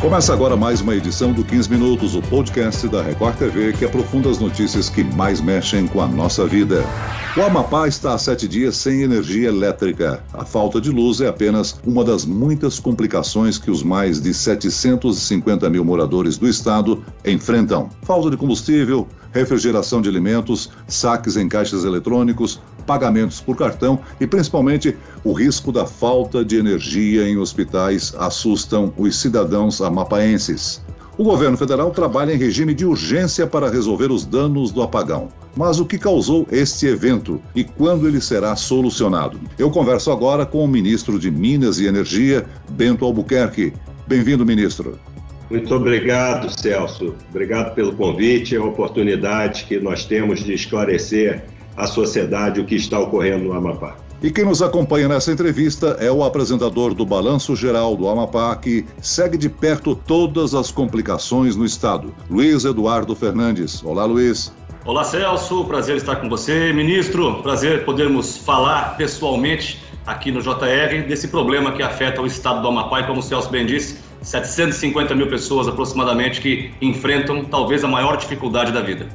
Começa agora mais uma edição do 15 Minutos, o podcast da Record TV que aprofunda as notícias que mais mexem com a nossa vida. O Amapá está há sete dias sem energia elétrica. A falta de luz é apenas uma das muitas complicações que os mais de 750 mil moradores do estado enfrentam. Falta de combustível, refrigeração de alimentos, saques em caixas eletrônicos, pagamentos por cartão e principalmente o risco da falta de energia em hospitais assustam os cidadãos amapaenses. O governo federal trabalha em regime de urgência para resolver os danos do apagão. Mas o que causou este evento e quando ele será solucionado? Eu converso agora com o ministro de Minas e Energia, Bento Albuquerque. Bem-vindo, ministro. Muito obrigado, Celso. Obrigado pelo convite e a oportunidade que nós temos de esclarecer à sociedade o que está ocorrendo no Amapá. E quem nos acompanha nessa entrevista é o apresentador do Balanço Geral do Amapá, que segue de perto todas as complicações no estado, Luiz Eduardo Fernandes. Olá, Luiz. Olá, Celso. Prazer estar com você, ministro. Prazer podermos falar pessoalmente aqui no JR desse problema que afeta o estado do Amapá e, como o Celso bem disse, 750 mil pessoas aproximadamente que enfrentam talvez a maior dificuldade da vida.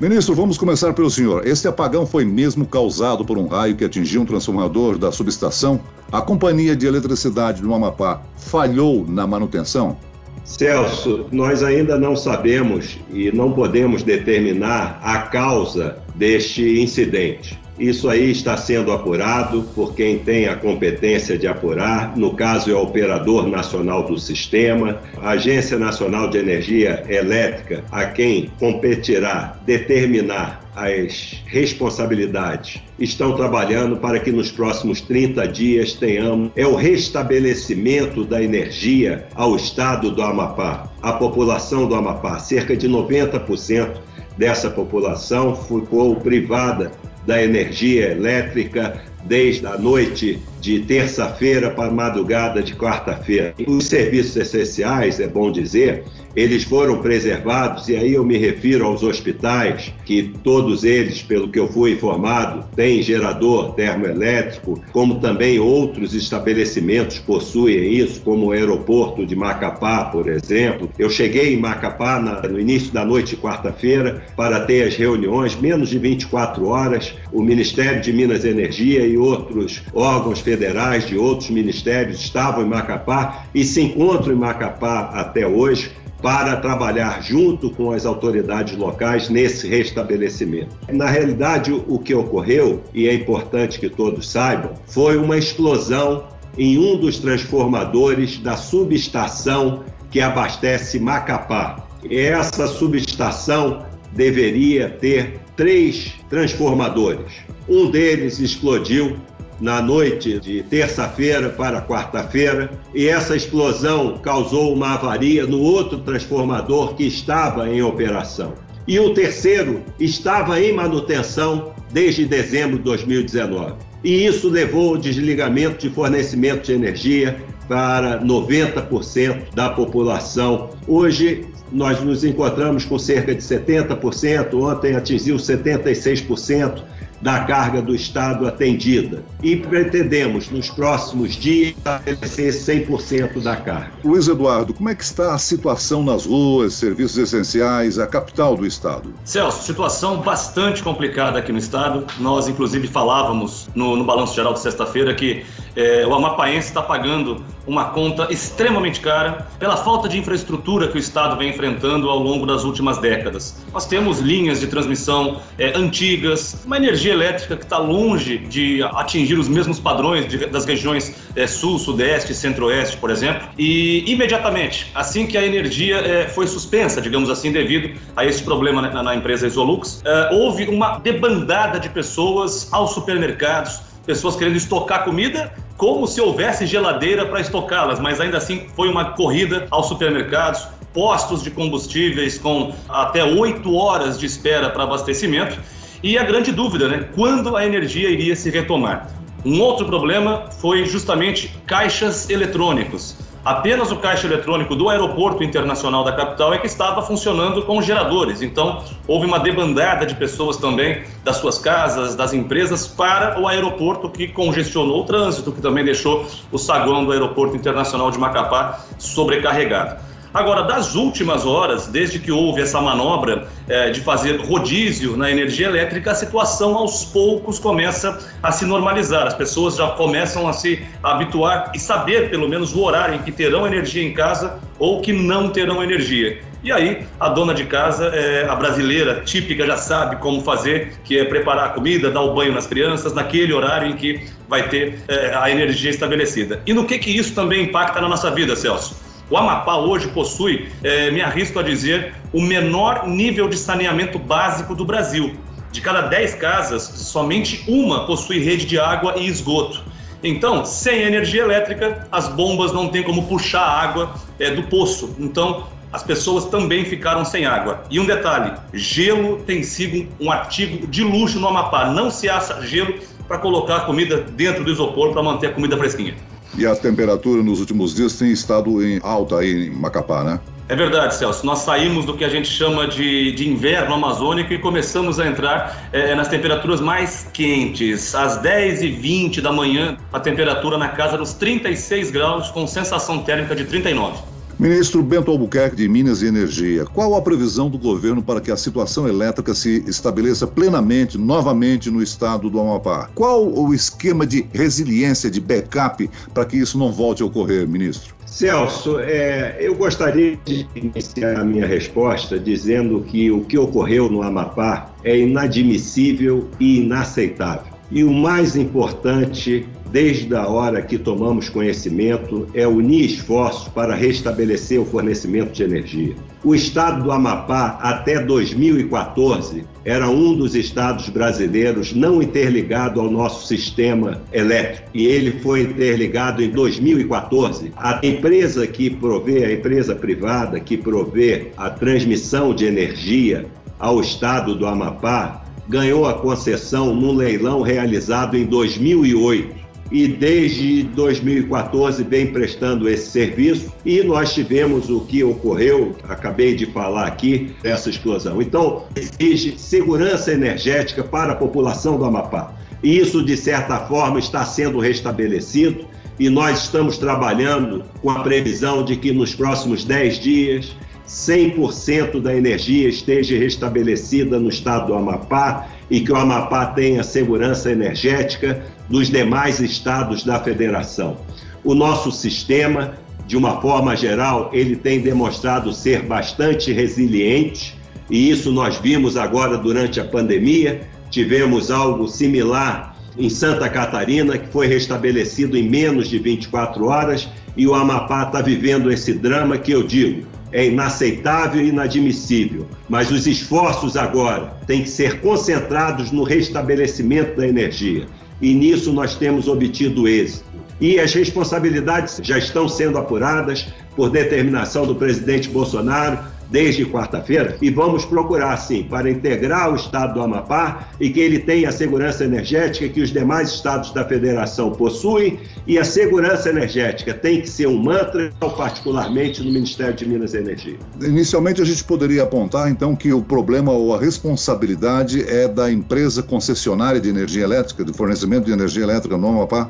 Ministro, vamos começar pelo senhor. Este apagão foi mesmo causado por um raio que atingiu um transformador da subestação? A companhia de eletricidade do Amapá falhou na manutenção? Celso, nós ainda não sabemos e não podemos determinar a causa deste incidente. Isso aí está sendo apurado por quem tem a competência de apurar. No caso, é o Operador Nacional do Sistema, a Agência Nacional de Energia Elétrica, a quem competirá determinar as responsabilidades estão trabalhando para que nos próximos 30 dias tenhamos é o restabelecimento da energia ao estado do Amapá, à população do Amapá. Cerca de 90% dessa população ficou privada da energia elétrica desde a noite de terça-feira para a madrugada de quarta-feira. Os serviços essenciais, é bom dizer, eles foram preservados, e aí eu me refiro aos hospitais, que todos eles, pelo que eu fui informado, têm gerador termoelétrico, como também outros estabelecimentos possuem isso, como o aeroporto de Macapá, por exemplo. Eu cheguei em Macapá na, no início da noite de quarta-feira para ter as reuniões, menos de 24 horas, o Ministério de Minas e Energia e outros órgãos federais de outros ministérios estavam em Macapá e se encontram em Macapá até hoje para trabalhar junto com as autoridades locais nesse restabelecimento. Na realidade, o que ocorreu, e é importante que todos saibam, foi uma explosão em um dos transformadores da subestação que abastece Macapá. Essa subestação deveria ter três transformadores. Um deles explodiu na noite de terça-feira para quarta-feira, e essa explosão causou uma avaria no outro transformador que estava em operação. E o terceiro estava em manutenção desde dezembro de 2019. E isso levou ao desligamento de fornecimento de energia para 90% da população. Hoje nós nos encontramos com cerca de 70%, ontem atingiu 76% da carga do Estado atendida. E pretendemos, nos próximos dias, estabelecer 100% da carga. Luiz Eduardo, como é que está a situação nas ruas, serviços essenciais, a capital do Estado? Celso, situação bastante complicada aqui no Estado. Nós, inclusive, falávamos no, no Balanço Geral de sexta-feira que é, o amapaense está pagando uma conta extremamente cara pela falta de infraestrutura que o Estado vem enfrentando ao longo das últimas décadas. Nós temos linhas de transmissão é, antigas, uma energia elétrica que está longe de atingir os mesmos padrões de, das regiões é, sul, sudeste, centro-oeste, por exemplo. E imediatamente, assim que a energia é, foi suspensa, digamos assim, devido a esse problema na, na empresa Isolux, é, houve uma debandada de pessoas aos supermercados pessoas querendo estocar comida, como se houvesse geladeira para estocá-las, mas ainda assim foi uma corrida aos supermercados, postos de combustíveis com até oito horas de espera para abastecimento. E a grande dúvida, né? Quando a energia iria se retomar? Um outro problema foi justamente caixas eletrônicos. Apenas o caixa eletrônico do aeroporto internacional da capital é que estava funcionando com geradores. Então, houve uma debandada de pessoas também das suas casas, das empresas, para o aeroporto, que congestionou o trânsito, que também deixou o saguão do aeroporto internacional de Macapá sobrecarregado. Agora, das últimas horas, desde que houve essa manobra é, de fazer rodízio na energia elétrica, a situação aos poucos começa a se normalizar. As pessoas já começam a se habituar e saber, pelo menos, o horário em que terão energia em casa ou que não terão energia. E aí, a dona de casa, é, a brasileira típica, já sabe como fazer, que é preparar a comida, dar o banho nas crianças, naquele horário em que vai ter é, a energia estabelecida. E no que, que isso também impacta na nossa vida, Celso? O Amapá hoje possui, é, me arrisco a dizer, o menor nível de saneamento básico do Brasil. De cada 10 casas, somente uma possui rede de água e esgoto. Então, sem energia elétrica, as bombas não têm como puxar água é, do poço. Então, as pessoas também ficaram sem água. E um detalhe: gelo tem sido um artigo de luxo no Amapá. Não se acha gelo para colocar a comida dentro do isopor para manter a comida fresquinha. E a temperatura nos últimos dias tem estado em alta aí em Macapá, né? É verdade, Celso. Nós saímos do que a gente chama de, de inverno amazônico e começamos a entrar é, nas temperaturas mais quentes. Às 10h20 da manhã, a temperatura na casa dos 36 graus, com sensação térmica de 39. Ministro Bento Albuquerque de Minas e Energia, qual a previsão do governo para que a situação elétrica se estabeleça plenamente, novamente no estado do Amapá? Qual o esquema de resiliência, de backup, para que isso não volte a ocorrer, ministro? Celso, é, eu gostaria de iniciar a minha resposta dizendo que o que ocorreu no Amapá é inadmissível e inaceitável. E o mais importante desde a hora que tomamos conhecimento, é unir esforços para restabelecer o fornecimento de energia. O estado do Amapá, até 2014, era um dos estados brasileiros não interligado ao nosso sistema elétrico. E ele foi interligado em 2014. A empresa que provê, a empresa privada que provê a transmissão de energia ao estado do Amapá, ganhou a concessão num leilão realizado em 2008 e desde 2014 vem prestando esse serviço e nós tivemos o que ocorreu, acabei de falar aqui, essa explosão. Então, exige segurança energética para a população do Amapá. E isso, de certa forma, está sendo restabelecido e nós estamos trabalhando com a previsão de que nos próximos 10 dias 100% da energia esteja restabelecida no estado do Amapá e que o Amapá tenha segurança energética dos demais estados da federação. O nosso sistema, de uma forma geral, ele tem demonstrado ser bastante resiliente e isso nós vimos agora durante a pandemia. Tivemos algo similar em Santa Catarina, que foi restabelecido em menos de 24 horas, e o Amapá está vivendo esse drama que eu digo é inaceitável e inadmissível, mas os esforços agora têm que ser concentrados no restabelecimento da energia. E nisso nós temos obtido êxito. E as responsabilidades já estão sendo apuradas por determinação do presidente Bolsonaro desde quarta-feira e vamos procurar, sim, para integrar o estado do Amapá e que ele tenha a segurança energética que os demais estados da federação possuem e a segurança energética tem que ser um mantra, particularmente no Ministério de Minas e Energia. Inicialmente, a gente poderia apontar, então, que o problema ou a responsabilidade é da empresa concessionária de energia elétrica, de fornecimento de energia elétrica no Amapá?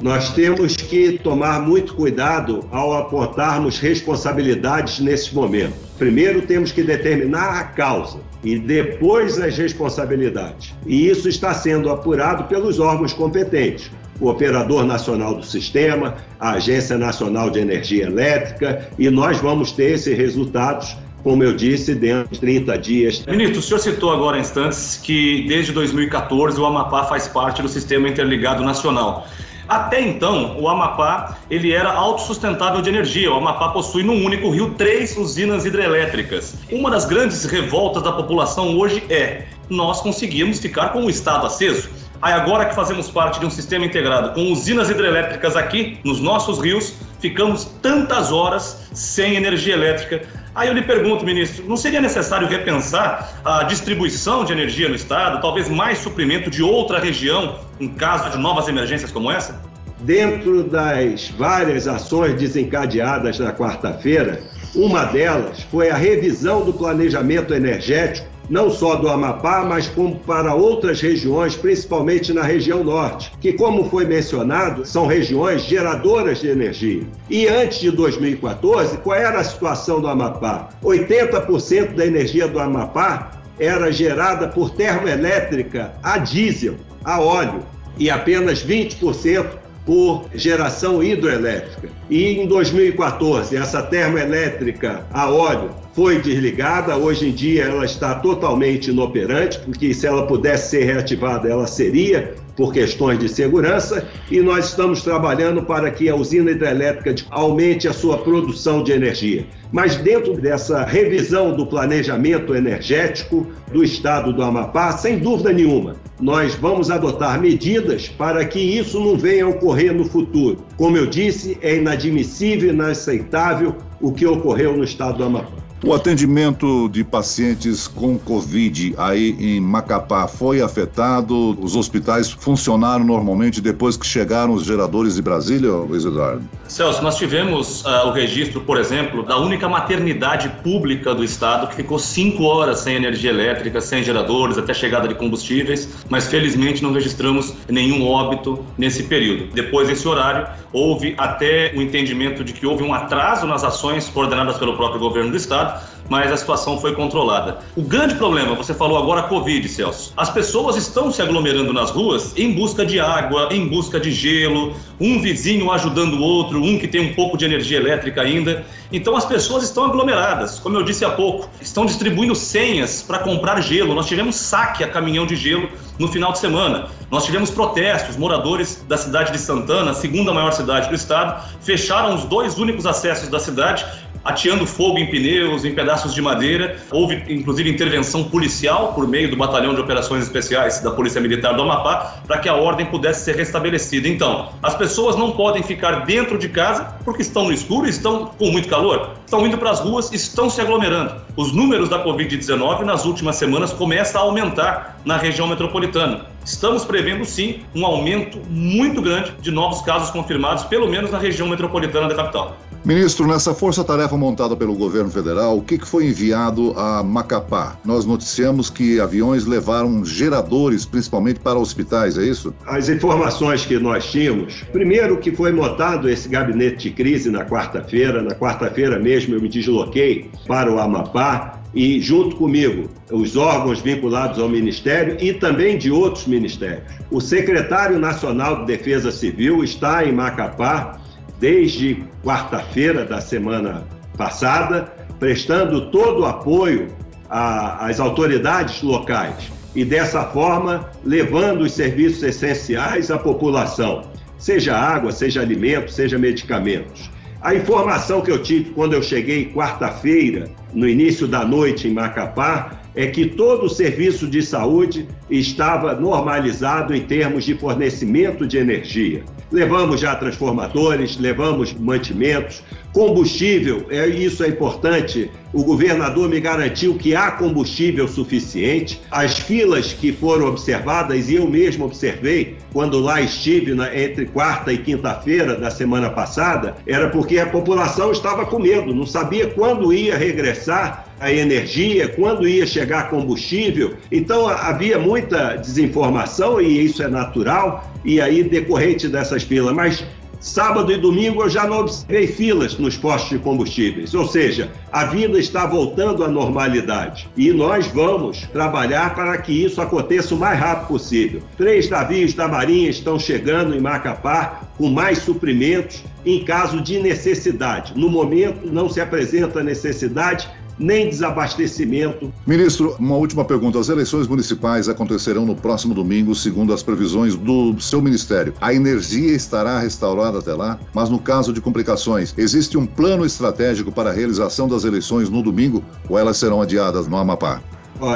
Nós temos que tomar muito cuidado ao apontarmos responsabilidades nesse momento. Primeiro temos que determinar a causa e depois as responsabilidades. E isso está sendo apurado pelos órgãos competentes. O Operador Nacional do Sistema, a Agência Nacional de Energia Elétrica, e nós vamos ter esses resultados como eu disse, dentro de 30 dias. Ministro, o senhor citou agora instantes que desde 2014 o Amapá faz parte do Sistema Interligado Nacional. Até então, o Amapá ele era autossustentável de energia. O Amapá possui num único rio três usinas hidrelétricas. Uma das grandes revoltas da população hoje é nós conseguimos ficar com o estado aceso. Aí agora que fazemos parte de um sistema integrado com usinas hidrelétricas aqui nos nossos rios, ficamos tantas horas sem energia elétrica. Aí eu lhe pergunto, ministro, não seria necessário repensar a distribuição de energia no estado, talvez mais suprimento de outra região em caso de novas emergências como essa? Dentro das várias ações desencadeadas na quarta-feira, uma delas foi a revisão do planejamento energético não só do Amapá, mas como para outras regiões, principalmente na região norte, que, como foi mencionado, são regiões geradoras de energia. E antes de 2014, qual era a situação do Amapá? 80% da energia do Amapá era gerada por termoelétrica a diesel, a óleo, e apenas 20% por geração hidroelétrica. E em 2014, essa termoelétrica a óleo foi desligada, hoje em dia ela está totalmente inoperante, porque se ela pudesse ser reativada, ela seria por questões de segurança, e nós estamos trabalhando para que a usina hidrelétrica aumente a sua produção de energia. Mas dentro dessa revisão do planejamento energético do estado do Amapá, sem dúvida nenhuma, nós vamos adotar medidas para que isso não venha a ocorrer no futuro. Como eu disse, é inadmissível e inaceitável o que ocorreu no estado do Amapá. O atendimento de pacientes com Covid aí em Macapá foi afetado? Os hospitais funcionaram normalmente depois que chegaram os geradores de Brasília, Luiz Eduardo? Celso, nós tivemos uh, o registro, por exemplo, da única maternidade pública do estado que ficou cinco horas sem energia elétrica, sem geradores, até chegada de combustíveis, mas felizmente não registramos nenhum óbito nesse período. Depois desse horário, houve até o entendimento de que houve um atraso nas ações coordenadas pelo próprio governo do estado mas a situação foi controlada. O grande problema, você falou agora Covid, Celso. As pessoas estão se aglomerando nas ruas em busca de água, em busca de gelo, um vizinho ajudando o outro, um que tem um pouco de energia elétrica ainda. Então as pessoas estão aglomeradas, como eu disse há pouco, estão distribuindo senhas para comprar gelo. Nós tivemos saque a caminhão de gelo no final de semana. Nós tivemos protestos, moradores da cidade de Santana, a segunda maior cidade do estado, fecharam os dois únicos acessos da cidade ateando fogo em pneus, em pedaços de madeira. Houve, inclusive, intervenção policial por meio do Batalhão de Operações Especiais da Polícia Militar do Amapá para que a ordem pudesse ser restabelecida. Então, as pessoas não podem ficar dentro de casa porque estão no escuro estão com muito calor. Estão indo para as ruas, estão se aglomerando. Os números da Covid-19 nas últimas semanas começam a aumentar na região metropolitana. Estamos prevendo sim um aumento muito grande de novos casos confirmados, pelo menos na região metropolitana da capital. Ministro, nessa força-tarefa montada pelo governo federal, o que foi enviado a Macapá? Nós noticiamos que aviões levaram geradores, principalmente para hospitais, é isso? As informações que nós tínhamos, primeiro que foi montado esse gabinete de crise na quarta-feira, na quarta-feira mesmo eu me desloquei para o Amapá e, junto comigo, os órgãos vinculados ao Ministério e também de outros ministérios. O secretário nacional de Defesa Civil está em Macapá desde quarta-feira da semana passada, prestando todo o apoio às autoridades locais e, dessa forma, levando os serviços essenciais à população, seja água, seja alimentos, seja medicamentos. A informação que eu tive quando eu cheguei quarta-feira, no início da noite em Macapá, é que todo o serviço de saúde estava normalizado em termos de fornecimento de energia. Levamos já transformadores, levamos mantimentos, combustível, é, isso é importante. O governador me garantiu que há combustível suficiente. As filas que foram observadas, e eu mesmo observei quando lá estive na, entre quarta e quinta-feira da semana passada, era porque a população estava com medo, não sabia quando ia regressar a energia, quando ia chegar combustível. Então havia muita desinformação e isso é natural. E aí, decorrente dessas filas, mas Sábado e domingo eu já não observei filas nos postos de combustíveis, ou seja, a vida está voltando à normalidade e nós vamos trabalhar para que isso aconteça o mais rápido possível. Três navios da Marinha estão chegando em Macapá com mais suprimentos em caso de necessidade. No momento não se apresenta necessidade, nem desabastecimento. Ministro, uma última pergunta. As eleições municipais acontecerão no próximo domingo, segundo as previsões do seu ministério. A energia estará restaurada até lá, mas no caso de complicações, existe um plano estratégico para a realização das eleições no domingo ou elas serão adiadas no Amapá?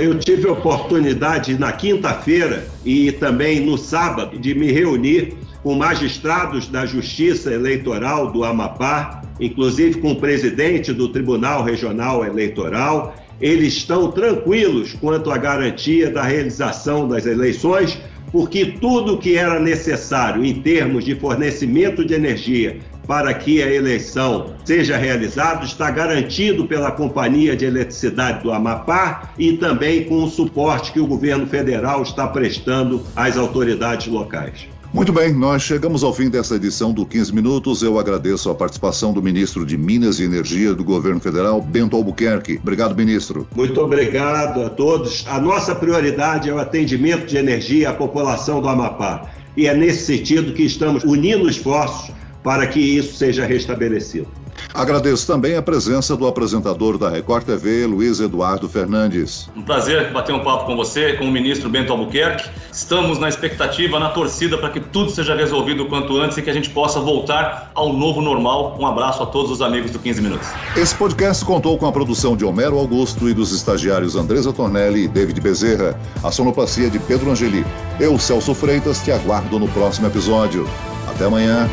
Eu tive a oportunidade na quinta-feira e também no sábado de me reunir com magistrados da Justiça Eleitoral do Amapá, inclusive com o presidente do Tribunal Regional Eleitoral. Eles estão tranquilos quanto à garantia da realização das eleições, porque tudo que era necessário em termos de fornecimento de energia, para que a eleição seja realizada, está garantido pela Companhia de Eletricidade do Amapá e também com o suporte que o governo federal está prestando às autoridades locais. Muito bem, nós chegamos ao fim dessa edição do 15 Minutos. Eu agradeço a participação do ministro de Minas e Energia do governo federal, Bento Albuquerque. Obrigado, ministro. Muito obrigado a todos. A nossa prioridade é o atendimento de energia à população do Amapá. E é nesse sentido que estamos unindo esforços para que isso seja restabelecido. Agradeço também a presença do apresentador da Record TV, Luiz Eduardo Fernandes. Um prazer bater um papo com você, com o ministro Bento Albuquerque. Estamos na expectativa, na torcida para que tudo seja resolvido o quanto antes e que a gente possa voltar ao novo normal. Um abraço a todos os amigos do 15 Minutos. Esse podcast contou com a produção de Homero Augusto e dos estagiários Andresa Tornelli e David Bezerra, a sonoplastia de Pedro Angeli. Eu, Celso Freitas, te aguardo no próximo episódio. Até amanhã.